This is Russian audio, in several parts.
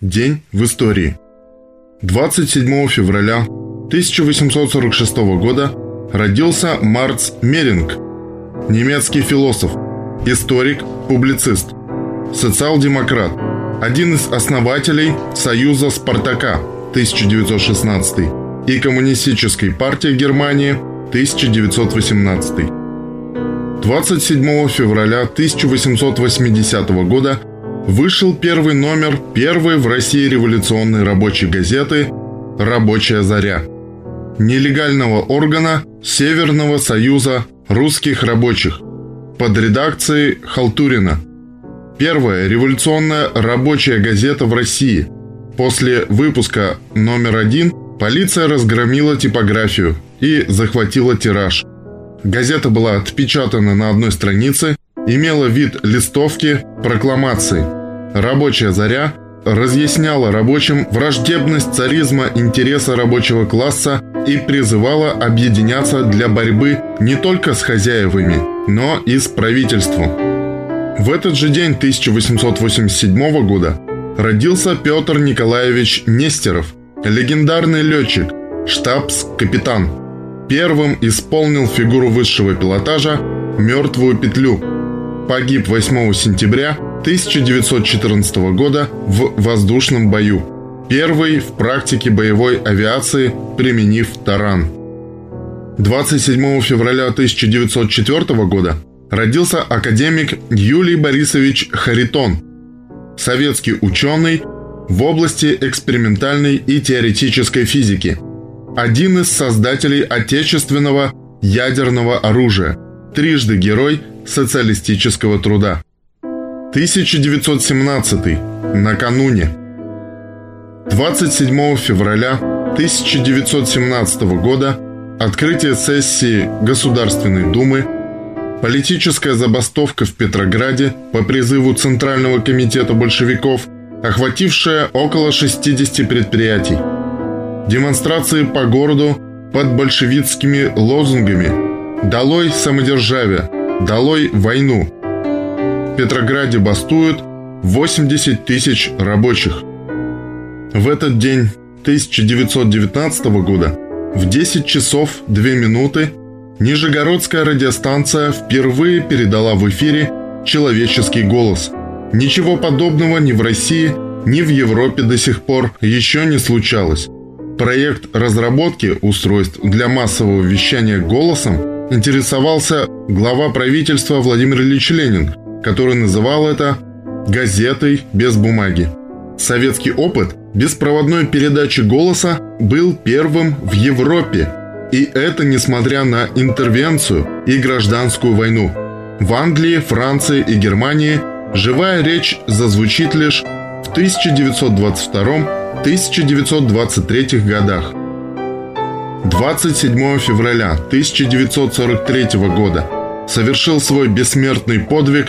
День в истории. 27 февраля 1846 года родился Марц Меринг, немецкий философ, историк, публицист, социал-демократ, один из основателей Союза Спартака 1916 и Коммунистической партии Германии 1918. 27 февраля 1880 года вышел первый номер первой в России революционной рабочей газеты «Рабочая заря» нелегального органа Северного союза русских рабочих под редакцией Халтурина. Первая революционная рабочая газета в России. После выпуска номер один полиция разгромила типографию и захватила тираж. Газета была отпечатана на одной странице, имела вид листовки прокламации – Рабочая заря разъясняла рабочим враждебность царизма интереса рабочего класса и призывала объединяться для борьбы не только с хозяевами, но и с правительством. В этот же день 1887 года родился Петр Николаевич Нестеров, легендарный летчик, штабс-капитан. Первым исполнил фигуру высшего пилотажа «Мертвую петлю». Погиб 8 сентября 1914 года в воздушном бою. Первый в практике боевой авиации, применив таран. 27 февраля 1904 года родился академик Юлий Борисович Харитон, советский ученый в области экспериментальной и теоретической физики, один из создателей отечественного ядерного оружия, трижды герой социалистического труда. 1917. Накануне. 27 февраля 1917 года открытие сессии Государственной Думы, политическая забастовка в Петрограде по призыву Центрального комитета большевиков, охватившая около 60 предприятий, демонстрации по городу под большевистскими лозунгами «Долой самодержавие», «Долой войну», Петрограде бастуют 80 тысяч рабочих. В этот день 1919 года в 10 часов 2 минуты Нижегородская радиостанция впервые передала в эфире человеческий голос. Ничего подобного ни в России, ни в Европе до сих пор еще не случалось. Проект разработки устройств для массового вещания голосом интересовался глава правительства Владимир Ильич Ленин – который называл это «газетой без бумаги». Советский опыт беспроводной передачи голоса был первым в Европе. И это несмотря на интервенцию и гражданскую войну. В Англии, Франции и Германии живая речь зазвучит лишь в 1922-1923 годах. 27 февраля 1943 года совершил свой бессмертный подвиг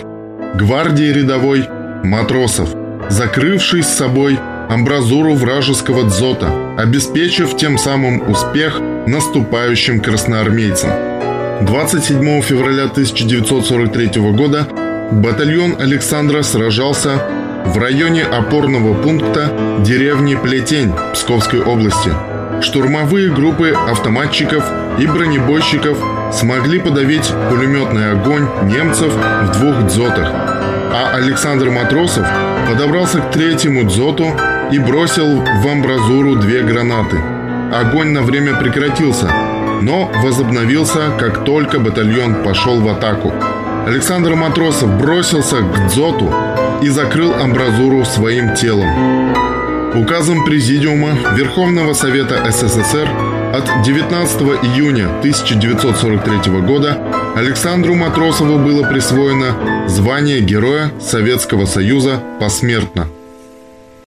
гвардии рядовой матросов, закрывший с собой амбразуру вражеского дзота, обеспечив тем самым успех наступающим красноармейцам. 27 февраля 1943 года батальон Александра сражался в районе опорного пункта деревни Плетень Псковской области. Штурмовые группы автоматчиков и бронебойщиков смогли подавить пулеметный огонь немцев в двух дзотах, а Александр Матросов подобрался к третьему дзоту и бросил в амбразуру две гранаты. Огонь на время прекратился, но возобновился, как только батальон пошел в атаку. Александр Матросов бросился к дзоту и закрыл амбразуру своим телом. Указом Президиума Верховного Совета СССР от 19 июня 1943 года Александру Матросову было присвоено звание Героя Советского Союза посмертно –